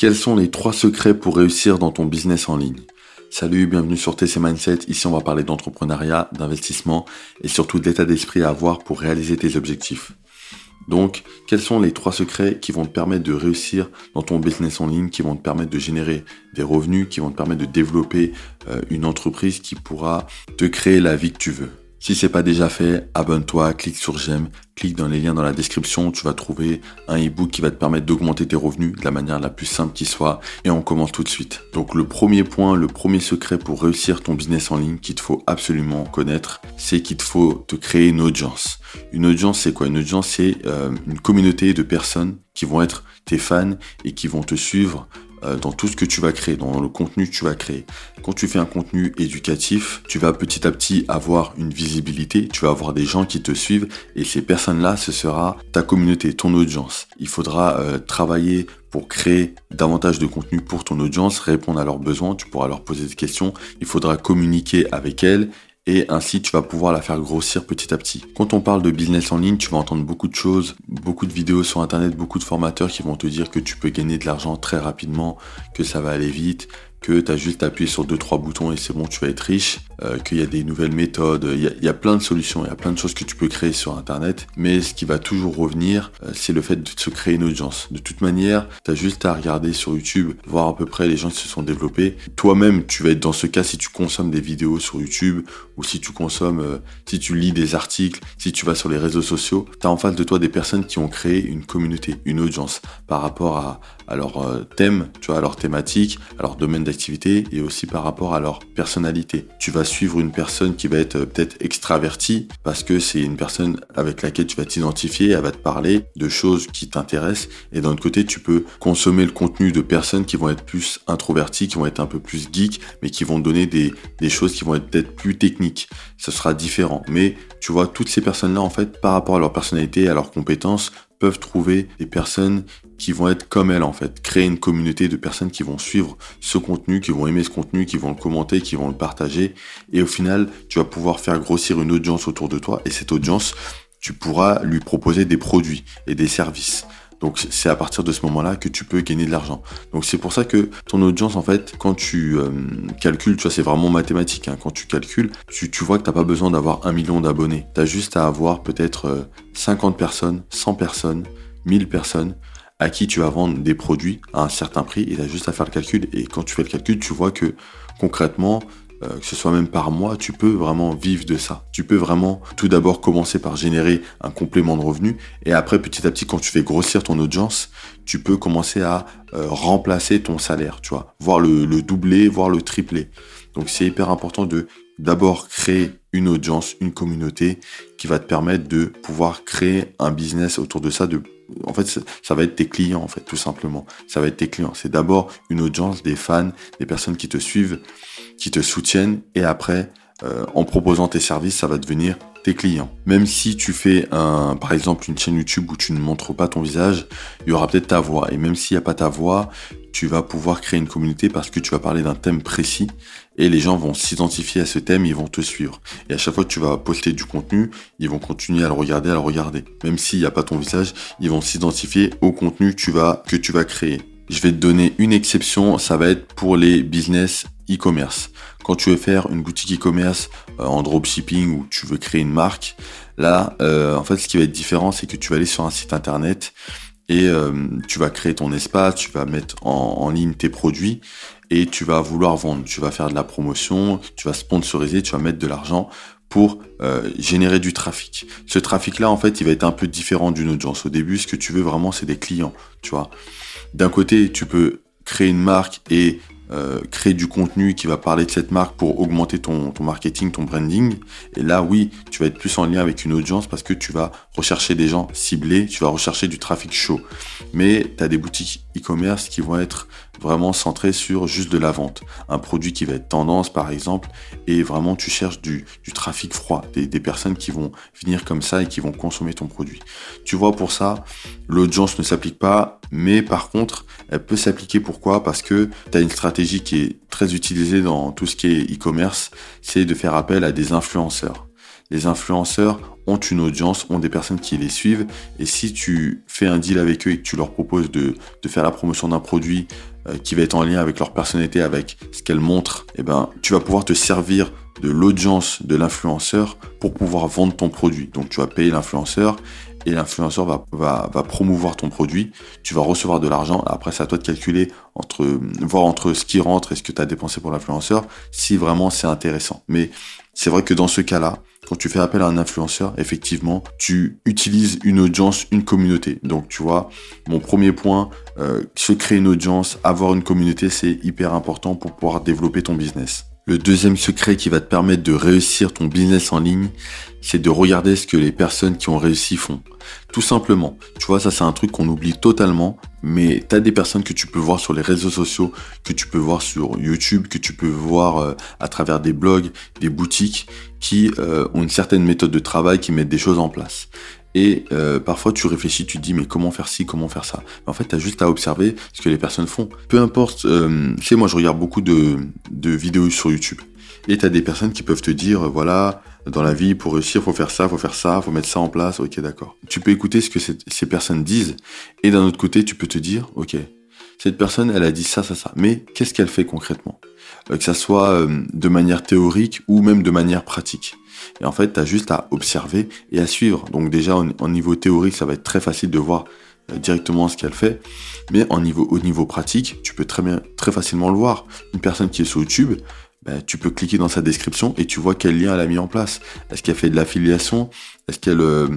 Quels sont les trois secrets pour réussir dans ton business en ligne? Salut, bienvenue sur TC Mindset. Ici, on va parler d'entrepreneuriat, d'investissement et surtout de l'état d'esprit à avoir pour réaliser tes objectifs. Donc, quels sont les trois secrets qui vont te permettre de réussir dans ton business en ligne, qui vont te permettre de générer des revenus, qui vont te permettre de développer euh, une entreprise qui pourra te créer la vie que tu veux? Si c'est pas déjà fait, abonne-toi, clique sur j'aime, clique dans les liens dans la description, tu vas trouver un ebook qui va te permettre d'augmenter tes revenus de la manière la plus simple qui soit et on commence tout de suite. Donc le premier point, le premier secret pour réussir ton business en ligne qu'il te faut absolument connaître, c'est qu'il te faut te créer une audience. Une audience, c'est quoi? Une audience, c'est euh, une communauté de personnes qui vont être tes fans et qui vont te suivre dans tout ce que tu vas créer, dans le contenu que tu vas créer. Quand tu fais un contenu éducatif, tu vas petit à petit avoir une visibilité, tu vas avoir des gens qui te suivent et ces personnes-là, ce sera ta communauté, ton audience. Il faudra euh, travailler pour créer davantage de contenu pour ton audience, répondre à leurs besoins, tu pourras leur poser des questions, il faudra communiquer avec elles et ainsi tu vas pouvoir la faire grossir petit à petit. Quand on parle de business en ligne, tu vas entendre beaucoup de choses, beaucoup de vidéos sur internet, beaucoup de formateurs qui vont te dire que tu peux gagner de l'argent très rapidement, que ça va aller vite, que tu as juste appuyé sur deux trois boutons et c'est bon, tu vas être riche, euh, qu'il y a des nouvelles méthodes, il y a, plein de solutions, il y a plein de choses que tu peux créer sur internet, mais ce qui va toujours revenir, euh, c'est le fait de se créer une audience. De toute manière, tu as juste à regarder sur YouTube, voir à peu près les gens qui se sont développés. Toi-même, tu vas être dans ce cas si tu consommes des vidéos sur YouTube ou si tu consommes, euh, si tu lis des articles, si tu vas sur les réseaux sociaux, tu as en face de toi des personnes qui ont créé une communauté, une audience par rapport à, à leur thème, tu vois, à leur thématique, à leur domaine d'activité et aussi par rapport à leur personnalité. Tu vas suivre une personne qui va être euh, peut-être extravertie parce que c'est une personne avec laquelle tu vas t'identifier, elle va te parler de choses qui t'intéressent et d'un autre côté, tu peux consommer le contenu de personnes qui vont être plus introverties, qui vont être un peu plus geeks, mais qui vont donner des, choses qui vont être peut-être plus techniques. Ce sera différent. Mais tu vois, toutes ces personnes-là, en fait, par rapport à leur personnalité, à leurs compétences, peuvent trouver des personnes qui vont être comme elles en fait, créer une communauté de personnes qui vont suivre ce contenu, qui vont aimer ce contenu, qui vont le commenter, qui vont le partager et au final, tu vas pouvoir faire grossir une audience autour de toi et cette audience, tu pourras lui proposer des produits et des services. Donc c'est à partir de ce moment-là que tu peux gagner de l'argent. Donc c'est pour ça que ton audience, en fait, quand tu euh, calcules, tu vois, c'est vraiment mathématique. Hein, quand tu calcules, tu, vois que tu n'as pas besoin d'avoir un million d'abonnés. Tu as juste à avoir peut-être 50 euh, personnes, 100 personnes, 1000 personnes à qui tu vas vendre des produits à un certain prix tu as juste à faire le calcul. Et quand tu fais le calcul, tu vois que concrètement, euh, que ce soit même par mois, tu peux vraiment vivre de ça. Tu peux vraiment tout d'abord commencer par générer un complément de revenu et après petit à petit quand tu fais grossir ton audience, tu peux commencer à euh, remplacer ton salaire, tu vois, voir le, le doubler, voir le tripler. Donc c'est hyper important de d'abord créer une audience, une communauté qui va te permettre de pouvoir créer un business autour de ça, en fait, ça va être tes clients, en fait, tout simplement. Ça va être tes clients. C'est d'abord une audience, des fans, des personnes qui te suivent, qui te soutiennent, et après, euh, en proposant tes services, ça va devenir tes clients. Même si tu fais un, par exemple, une chaîne YouTube où tu ne montres pas ton visage, il y aura peut-être ta voix. Et même s'il n'y a pas ta voix, tu vas pouvoir créer une communauté parce que tu vas parler d'un thème précis et les gens vont s'identifier à ce thème, ils vont te suivre. Et à chaque fois que tu vas poster du contenu, ils vont continuer à le regarder, à le regarder. Même s'il n'y a pas ton visage, ils vont s'identifier au contenu que tu vas, que tu vas créer. Je vais te donner une exception, ça va être pour les business e-commerce. Quand tu veux faire une boutique e-commerce euh, en dropshipping ou tu veux créer une marque, là, euh, en fait, ce qui va être différent, c'est que tu vas aller sur un site internet et euh, tu vas créer ton espace, tu vas mettre en, ligne tes produits et tu vas vouloir vendre, tu vas faire de la promotion, tu vas sponsoriser, tu vas mettre de l'argent pour générer du trafic. Ce trafic-là, en fait, il va être un peu différent d'une audience. Au début, ce que tu veux vraiment, c'est des clients, tu vois. D'un côté, tu peux créer une marque et euh, créer du contenu qui va parler de cette marque pour augmenter ton, marketing, ton branding. Et là, oui, tu vas être plus en lien avec une audience parce que tu vas rechercher des gens ciblés, tu vas rechercher du trafic chaud. Mais tu as des boutiques e-commerce qui vont être vraiment centrées sur juste de la vente. Un produit qui va être tendance, par exemple, et vraiment tu cherches du, du trafic froid, des, des personnes qui vont venir comme ça et qui vont consommer ton produit. Tu vois, pour ça, l'audience ne s'applique pas, mais par contre, elle peut s'appliquer. Pourquoi? Parce que tu as une stratégie qui est très utilisée dans tout ce qui est e-commerce, c'est de faire appel à des influenceurs. Les influenceurs ont une audience, ont des personnes qui les suivent. Et si tu fais un deal avec eux et que tu leur proposes de, faire la promotion d'un produit euh, qui va être en lien avec leur personnalité, avec ce qu'elles montrent, eh ben, tu vas pouvoir te servir de l'audience de l'influenceur pour pouvoir vendre ton produit. Donc tu vas payer l'influenceur et l'influenceur va, va, va, promouvoir ton produit. Tu vas recevoir de l'argent. Après, c'est à toi de calculer entre, voir entre ce qui rentre et ce que tu as dépensé pour l'influenceur, si vraiment c'est intéressant. Mais c'est vrai que dans ce cas-là, quand tu fais appel à un influenceur, effectivement, tu utilises une audience, une communauté. Donc, tu vois, mon premier point, euh, se créer une audience, avoir une communauté, c'est hyper important pour pouvoir développer ton business. Le deuxième secret qui va te permettre de réussir ton business en ligne, c'est de regarder ce que les personnes qui ont réussi font. Tout simplement. Tu vois, ça c'est un truc qu'on oublie totalement, mais tu as des personnes que tu peux voir sur les réseaux sociaux, que tu peux voir sur YouTube, que tu peux voir euh, à travers des blogs, des boutiques qui euh, ont une certaine méthode de travail, qui mettent des choses en place. Et euh, parfois tu réfléchis, tu te dis mais comment faire ci, comment faire ça? en fait, tu as juste à observer ce que les personnes font. Peu importe, euh, tu sais, moi je regarde beaucoup de, vidéos sur YouTube. Et tu des personnes qui peuvent te dire, voilà, dans la vie, pour réussir, faut faire ça, faut faire ça, faut mettre ça en place, ok d'accord. Tu peux écouter ce que ces personnes disent, et d'un autre côté, tu peux te dire, ok, cette personne, elle a dit ça, ça, ça, mais qu'est-ce qu'elle fait concrètement? Euh, Que ça soit euh, de manière théorique ou même de manière pratique. Et en fait, tu as juste à observer et à suivre. Donc déjà, en, niveau théorique, ça va être très facile de voir euh, directement ce qu'elle fait. Mais en niveau, au niveau pratique, tu peux très, bien, très facilement le voir. Une personne qui est sur YouTube, ben, tu peux cliquer dans sa description et tu vois quel lien elle a mis en place. Est-ce qu'elle fait de l'affiliation? Est-ce qu'elle euh,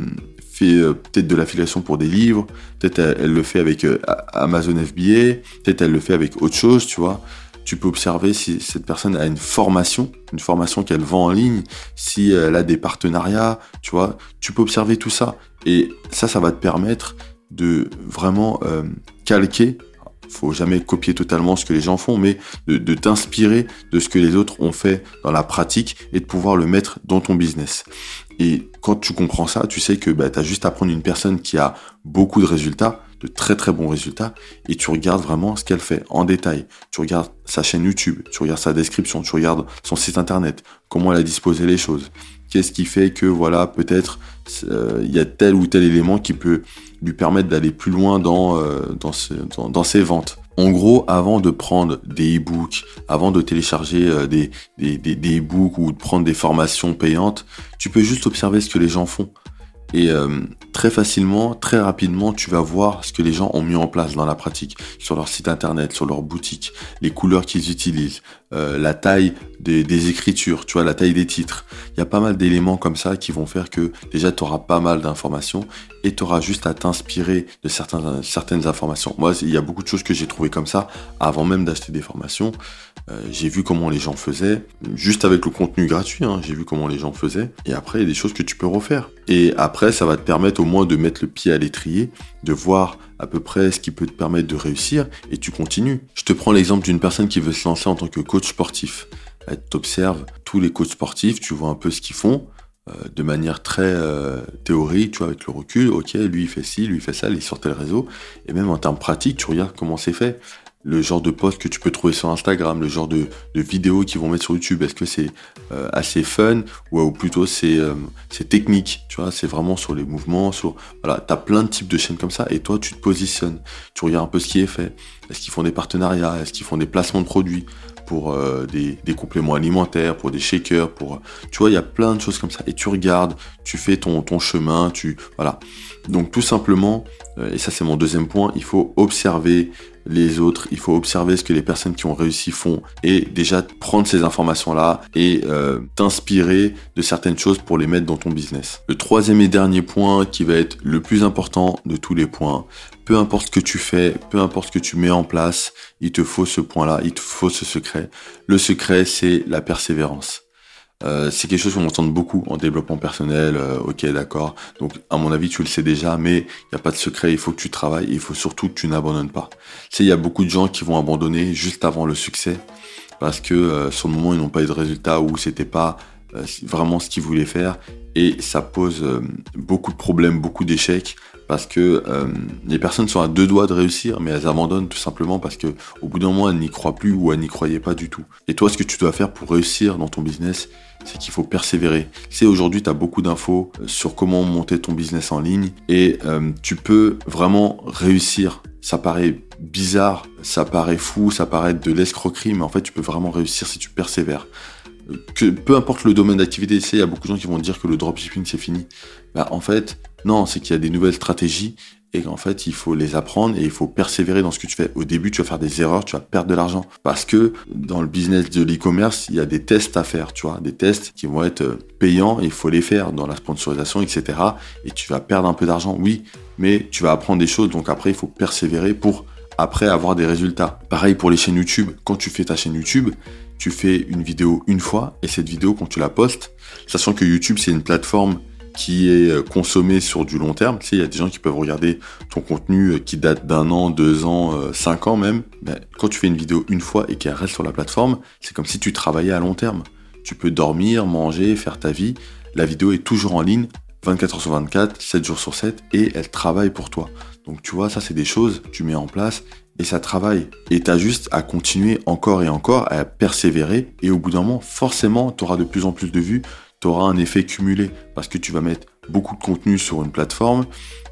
fait euh, peut-être de l'affiliation pour des livres? Peut-être elle, elle, le fait avec Amazon FBA Peut-être elle le fait avec autre chose, tu vois tu peux observer si cette personne a une formation, une formation qu'elle vend en ligne, si elle a des partenariats, tu vois, tu peux observer tout ça. Et ça, ça va te permettre de vraiment euh, calquer, faut jamais copier totalement ce que les gens font, mais de, t'inspirer de ce que les autres ont fait dans la pratique et de pouvoir le mettre dans ton business. Et quand tu comprends ça, tu sais que bah, tu as juste à prendre une personne qui a beaucoup de résultats, très très bons résultats et tu regardes vraiment ce qu'elle fait en détail. Tu regardes sa chaîne YouTube, tu regardes sa description, tu regardes son site internet, comment elle a disposé les choses. Qu'est-ce qui fait que voilà peut-être euh, il y a tel ou tel élément qui peut lui permettre d'aller plus loin dans, euh, dans, dans, ses ventes. En gros, avant de prendre des e-books, avant de télécharger euh, des, des, des, des e-books ou de prendre des formations payantes, tu peux juste observer ce que les gens font. Et euh, très facilement, très rapidement, tu vas voir ce que les gens ont mis en place dans la pratique, sur leur site internet, sur leur boutique, les couleurs qu'ils utilisent, euh, la taille des, écritures, tu vois, la taille des titres. Il y a pas mal d'éléments comme ça qui vont faire que déjà tu auras pas mal d'informations et tu auras juste à t'inspirer de certaines, informations. Moi, il y a beaucoup de choses que j'ai trouvées comme ça avant même d'acheter des formations. Euh, j'ai vu comment les gens faisaient, juste avec le contenu gratuit, hein, j'ai vu comment les gens faisaient. Et après, il y a des choses que tu peux refaire. Et après, ça va te permettre au moins de mettre le pied à l'étrier, de voir à peu près ce qui peut te permettre de réussir, et tu continues. Je te prends l'exemple d'une personne qui veut se lancer en tant que coach sportif. Tu observes tous les coachs sportifs, tu vois un peu ce qu'ils font, euh, de manière très euh, théorique, tu vois, avec le recul, ok, lui il fait ci, lui il fait ça, il sort tel réseau, et même en termes pratiques, tu regardes comment c'est fait le genre de post que tu peux trouver sur Instagram, le genre de, de vidéos qu'ils vont mettre sur YouTube, est-ce que c'est euh, assez fun ou, plutôt c'est euh, technique, tu vois, c'est vraiment sur les mouvements, sur voilà, t'as plein de types de chaînes comme ça et toi tu te positionnes, tu regardes un peu ce qui est fait, est-ce qu'ils font des partenariats, est-ce qu'ils font des placements de produits pour euh, des, des, compléments alimentaires, pour des shakers, pour tu vois, il y a plein de choses comme ça et tu regardes, tu fais ton ton chemin, tu voilà. Donc tout simplement, et ça c'est mon deuxième point, il faut observer les autres, il faut observer ce que les personnes qui ont réussi font et déjà prendre ces informations-là et euh, t'inspirer de certaines choses pour les mettre dans ton business. Le troisième et dernier point qui va être le plus important de tous les points, peu importe ce que tu fais, peu importe ce que tu mets en place, il te faut ce point-là, il te faut ce secret. Le secret, c'est la persévérance. Euh, c'est quelque chose qu'on entend beaucoup en développement personnel. Euh, ok, d'accord. Donc, à mon avis, tu le sais déjà, mais il n'y a pas de secret. Il faut que tu travailles. Il faut surtout que tu n'abandonnes pas. Tu il y a beaucoup de gens qui vont abandonner juste avant le succès parce que euh, sur le moment, ils n'ont pas eu de résultat ou c'était pas vraiment ce qu'ils voulaient faire et ça pose euh, beaucoup de problèmes, beaucoup d'échecs parce que euh, les personnes sont à deux doigts de réussir, mais elles abandonnent tout simplement parce que au bout d'un moment elles n'y croient plus ou elles n'y croyaient pas du tout. Et toi, ce que tu dois faire pour réussir dans ton business, c'est qu'il faut persévérer. C'est aujourd'hui, tu as beaucoup d'infos sur comment monter ton business en ligne et tu peux vraiment réussir. Ça paraît bizarre, ça paraît fou, ça paraît de l'escroquerie, mais en fait, tu peux vraiment réussir si tu persévères que peu importe le domaine d'activité, il y a beaucoup de gens qui vont dire que le dropshipping c'est fini. Bah, en fait, non, c'est qu'il y a des nouvelles stratégies et qu'en fait, il faut les apprendre et il faut persévérer dans ce que tu fais. Au début, tu vas faire des erreurs, tu vas perdre de l'argent parce que dans le business de l'e-commerce, il y a des tests à faire, tu vois, des tests qui vont être euh, payants et il faut les faire dans la sponsorisation, etc. Et tu vas perdre un peu d'argent, oui, mais tu vas apprendre des choses. Donc après, il faut persévérer pour après avoir des résultats. Pareil pour les chaînes YouTube. Quand tu fais ta chaîne YouTube, tu fais une vidéo une fois et cette vidéo, quand tu la postes, sachant que YouTube, c'est une plateforme qui est euh, consommée sur du long terme. Tu sais, il y a des gens qui peuvent regarder ton contenu euh, qui date d'un an, deux ans, euh, cinq ans même. Ben, quand tu fais une vidéo une fois et qu'elle reste sur la plateforme, c'est comme si tu travaillais à long terme. Tu peux dormir, manger, faire ta vie. La vidéo est toujours en ligne, 24 heures sur 24, 7 jours sur 7, et elle travaille pour toi. Donc tu vois, ça c'est des choses tu mets en place et ça travaille. Et tu as juste à continuer encore et encore, à persévérer. Et au bout d'un moment, forcément, tu auras de plus en plus de vues, tu auras un effet cumulé parce que tu vas mettre beaucoup de contenu sur une plateforme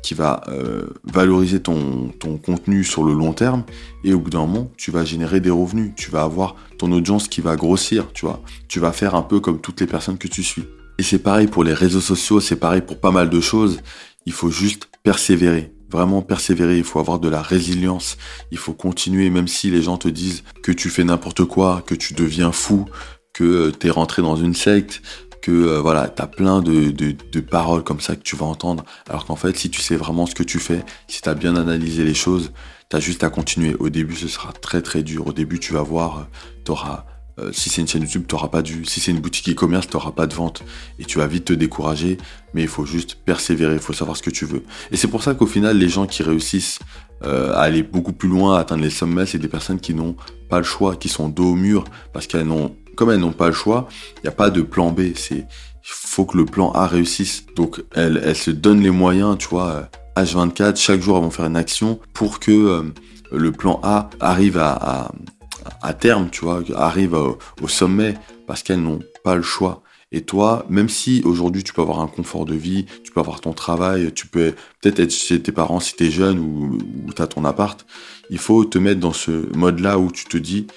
qui va euh, valoriser ton, ton contenu sur le long terme et au bout d'un moment tu vas générer des revenus tu vas avoir ton audience qui va grossir tu vois tu vas faire un peu comme toutes les personnes que tu suis et c'est pareil pour les réseaux sociaux c'est pareil pour pas mal de choses. Il faut juste persévérer. Vraiment persévérer, il faut avoir de la résilience, il faut continuer même si les gens te disent que tu fais n'importe quoi, que tu deviens fou, que euh, tu es rentré dans une secte, que euh, voilà, tu as plein de, paroles comme ça que tu vas entendre, alors qu'en fait si tu sais vraiment ce que tu fais, si tu as bien analysé les choses, tu as juste à continuer. Au début ce sera très très dur, au début tu vas voir, euh, tu auras euh, si c'est une chaîne YouTube, tu n'auras pas du. Si c'est une boutique e-commerce, tu n'auras pas de vente. Et tu vas vite te décourager. Mais il faut juste persévérer, il faut savoir ce que tu veux. Et c'est pour ça qu'au final, les gens qui réussissent euh, à aller beaucoup plus loin, à atteindre les sommets, c'est des personnes qui n'ont pas le choix, qui sont dos au mur, parce qu'elles n'ont, comme elles n'ont pas le choix, il n'y a pas de plan B. C'est, il faut que le plan A réussisse. Donc elles, se donnent les moyens, tu vois. H24, euh, chaque jour, elles vont faire une action pour que le plan A arrive à terme, tu vois, arrivent au, sommet parce qu'elles n'ont pas le choix. Et toi, même si aujourd'hui tu peux avoir un confort de vie, tu peux avoir ton travail, tu peux peut-être être chez tes parents si tu es jeune ou, tu as ton appart, il faut te mettre dans ce mode-là où tu te dis,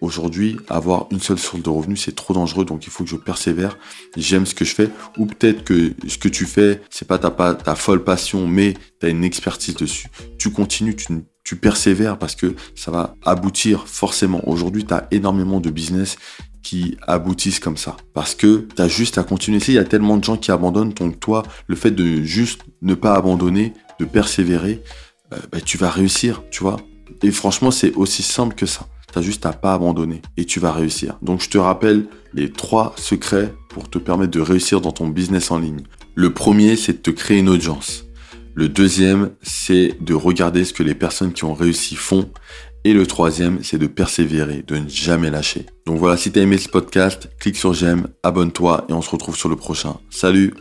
aujourd'hui, avoir une seule source de revenus, c'est trop dangereux, donc il faut que je persévère, j'aime ce que je fais, ou peut-être que ce que tu fais, c'est pas ta, ta folle passion, mais tu as une expertise dessus. Tu continues, tu tu persévères parce que ça va aboutir forcément. Aujourd'hui, tu as énormément de business qui aboutissent comme ça. Parce que tu as juste à continuer. Il y a tellement de gens qui abandonnent. Donc toi, le fait de juste ne pas abandonner, de persévérer, euh, bah, tu vas réussir, tu vois. Et franchement, c'est aussi simple que ça. Tu as juste à pas abandonner et tu vas réussir. Donc je te rappelle les trois secrets pour te permettre de réussir dans ton business en ligne. Le premier, c'est de te créer une audience. Le deuxième, c'est de regarder ce que les personnes qui ont réussi font. Et le troisième, c'est de persévérer, de ne jamais lâcher. Donc voilà, si tu as aimé ce podcast, clique sur j'aime, abonne-toi et on se retrouve sur le prochain. Salut